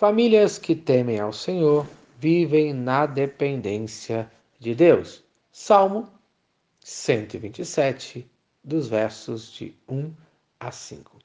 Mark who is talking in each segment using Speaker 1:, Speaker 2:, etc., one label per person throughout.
Speaker 1: Famílias que temem ao Senhor vivem na dependência de Deus. Salmo 127, dos versos de 1 a 5.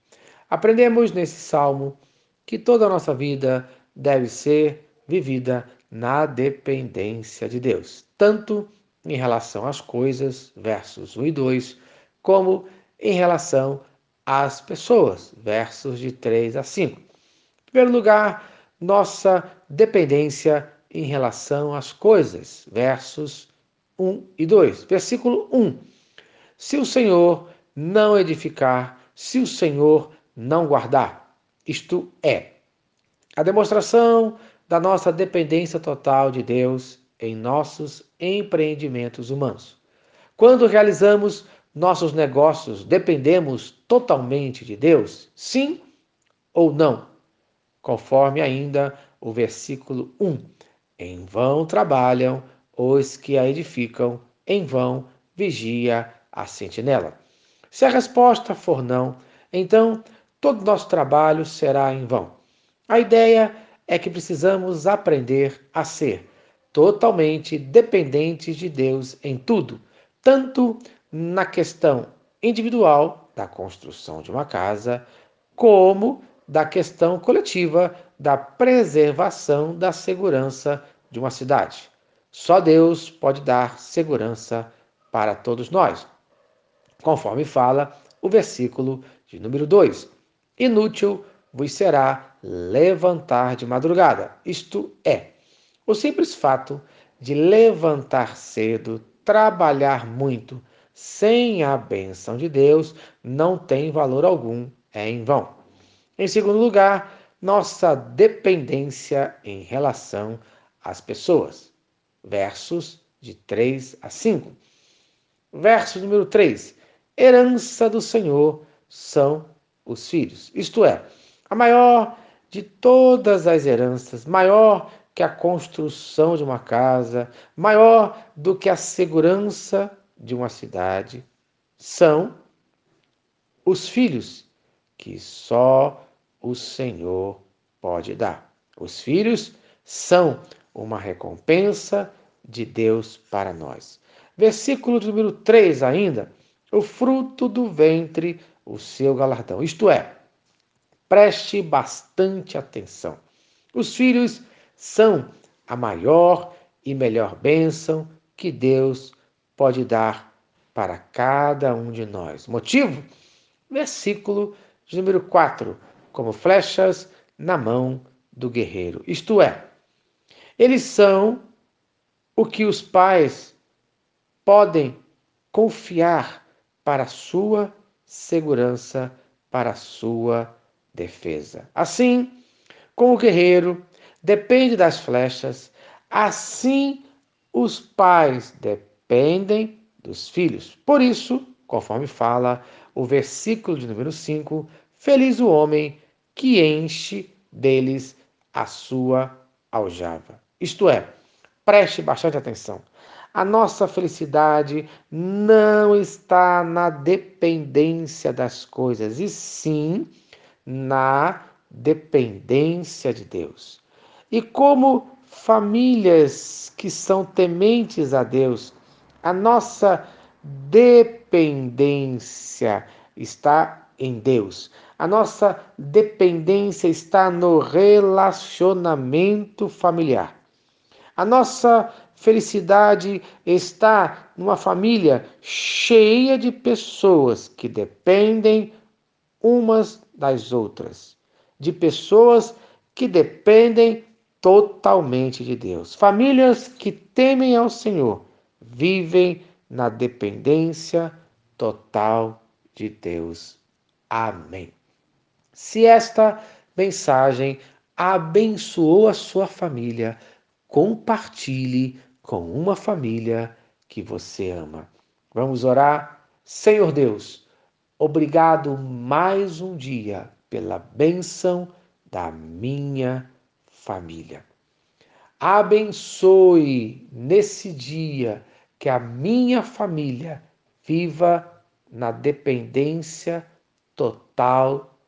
Speaker 1: Aprendemos nesse salmo que toda a nossa vida deve ser vivida na dependência de Deus, tanto em relação às coisas, versos 1 e 2, como em relação às pessoas, versos de 3 a 5. Em primeiro lugar, nossa dependência em relação às coisas, versos 1 e 2. Versículo 1. Se o Senhor não edificar, se o Senhor não guardar, isto é, a demonstração da nossa dependência total de Deus em nossos empreendimentos humanos. Quando realizamos nossos negócios, dependemos totalmente de Deus? Sim ou não? Conforme ainda o versículo 1. Em vão trabalham os que a edificam, em vão vigia a sentinela. Se a resposta for não, então todo nosso trabalho será em vão. A ideia é que precisamos aprender a ser totalmente dependentes de Deus em tudo, tanto na questão individual da construção de uma casa, como da questão coletiva da preservação da segurança de uma cidade. Só Deus pode dar segurança para todos nós. Conforme fala o versículo de número 2: Inútil vos será levantar de madrugada, isto é, o simples fato de levantar cedo, trabalhar muito, sem a benção de Deus, não tem valor algum, é em vão. Em segundo lugar, nossa dependência em relação às pessoas. Versos de 3 a 5. Verso número 3. Herança do Senhor são os filhos. Isto é, a maior de todas as heranças, maior que a construção de uma casa, maior do que a segurança de uma cidade, são os filhos que só o Senhor pode dar. Os filhos são uma recompensa de Deus para nós. Versículo número 3 ainda, o fruto do ventre, o seu galardão. Isto é, Preste bastante atenção. Os filhos são a maior e melhor bênção que Deus pode dar para cada um de nós. Motivo? Versículo número 4: como flechas na mão do guerreiro. Isto é, eles são o que os pais podem confiar para a sua segurança, para a sua defesa. Assim, como o guerreiro depende das flechas, assim os pais dependem dos filhos. Por isso, conforme fala o versículo de número 5, feliz o homem que enche deles a sua aljava. Isto é, preste bastante atenção. A nossa felicidade não está na dependência das coisas, e sim na dependência de Deus. E como famílias que são tementes a Deus, a nossa dependência está em Deus. A nossa dependência está no relacionamento familiar. A nossa felicidade está numa família cheia de pessoas que dependem umas das outras, de pessoas que dependem totalmente de Deus. Famílias que temem ao Senhor vivem na dependência total de Deus. Amém. Se esta mensagem abençoou a sua família, compartilhe com uma família que você ama. Vamos orar? Senhor Deus, Obrigado mais um dia pela bênção da minha família. Abençoe nesse dia que a minha família viva na dependência total